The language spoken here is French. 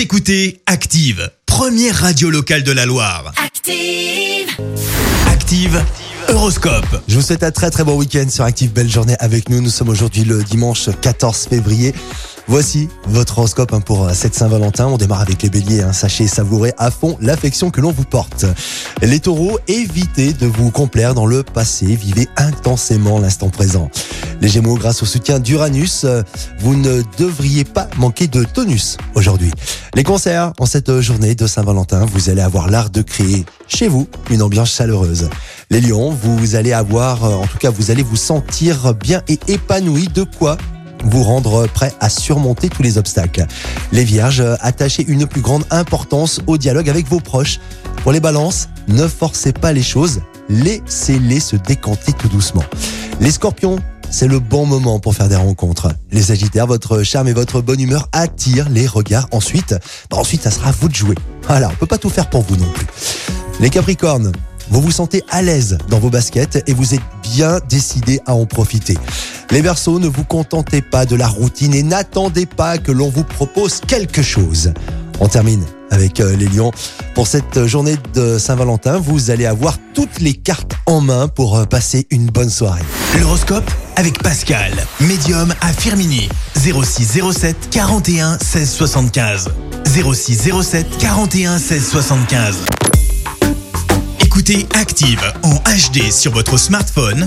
Vous écoutez Active, première radio locale de la Loire. Active. Active, Horoscope. Je vous souhaite un très très bon week-end sur Active. Belle journée avec nous. Nous sommes aujourd'hui le dimanche 14 février. Voici votre horoscope hein, pour cette Saint-Valentin. On démarre avec les béliers. hein. Sachez savourer à fond l'affection que l'on vous porte. Les taureaux, évitez de vous complaire dans le passé. Vivez intensément l'instant présent. Les gémeaux, grâce au soutien d'Uranus, euh, vous ne devriez pas manquer de tonus aujourd'hui. Les concerts, en cette journée de Saint-Valentin, vous allez avoir l'art de créer chez vous une ambiance chaleureuse. Les lions, vous allez avoir, euh, en tout cas, vous allez vous sentir bien et épanoui de quoi vous rendre prêt à surmonter tous les obstacles. Les vierges, attachez une plus grande importance au dialogue avec vos proches. Pour les balances, ne forcez pas les choses, laissez-les se décanter tout doucement. Les scorpions, c'est le bon moment pour faire des rencontres. Les sagittaires, votre charme et votre bonne humeur attirent les regards. Ensuite, bah ensuite, ça sera à vous de jouer. Voilà, on peut pas tout faire pour vous non plus. Les capricornes, vous vous sentez à l'aise dans vos baskets et vous êtes bien décidé à en profiter. Les Verseaux, ne vous contentez pas de la routine et n'attendez pas que l'on vous propose quelque chose. On termine avec euh, les lions. Pour cette journée de Saint-Valentin, vous allez avoir toutes les cartes en main pour euh, passer une bonne soirée. L'horoscope avec Pascal, médium à Firmini. 0607 41 16 75. 0607 41 16 75. Écoutez Active en HD sur votre smartphone,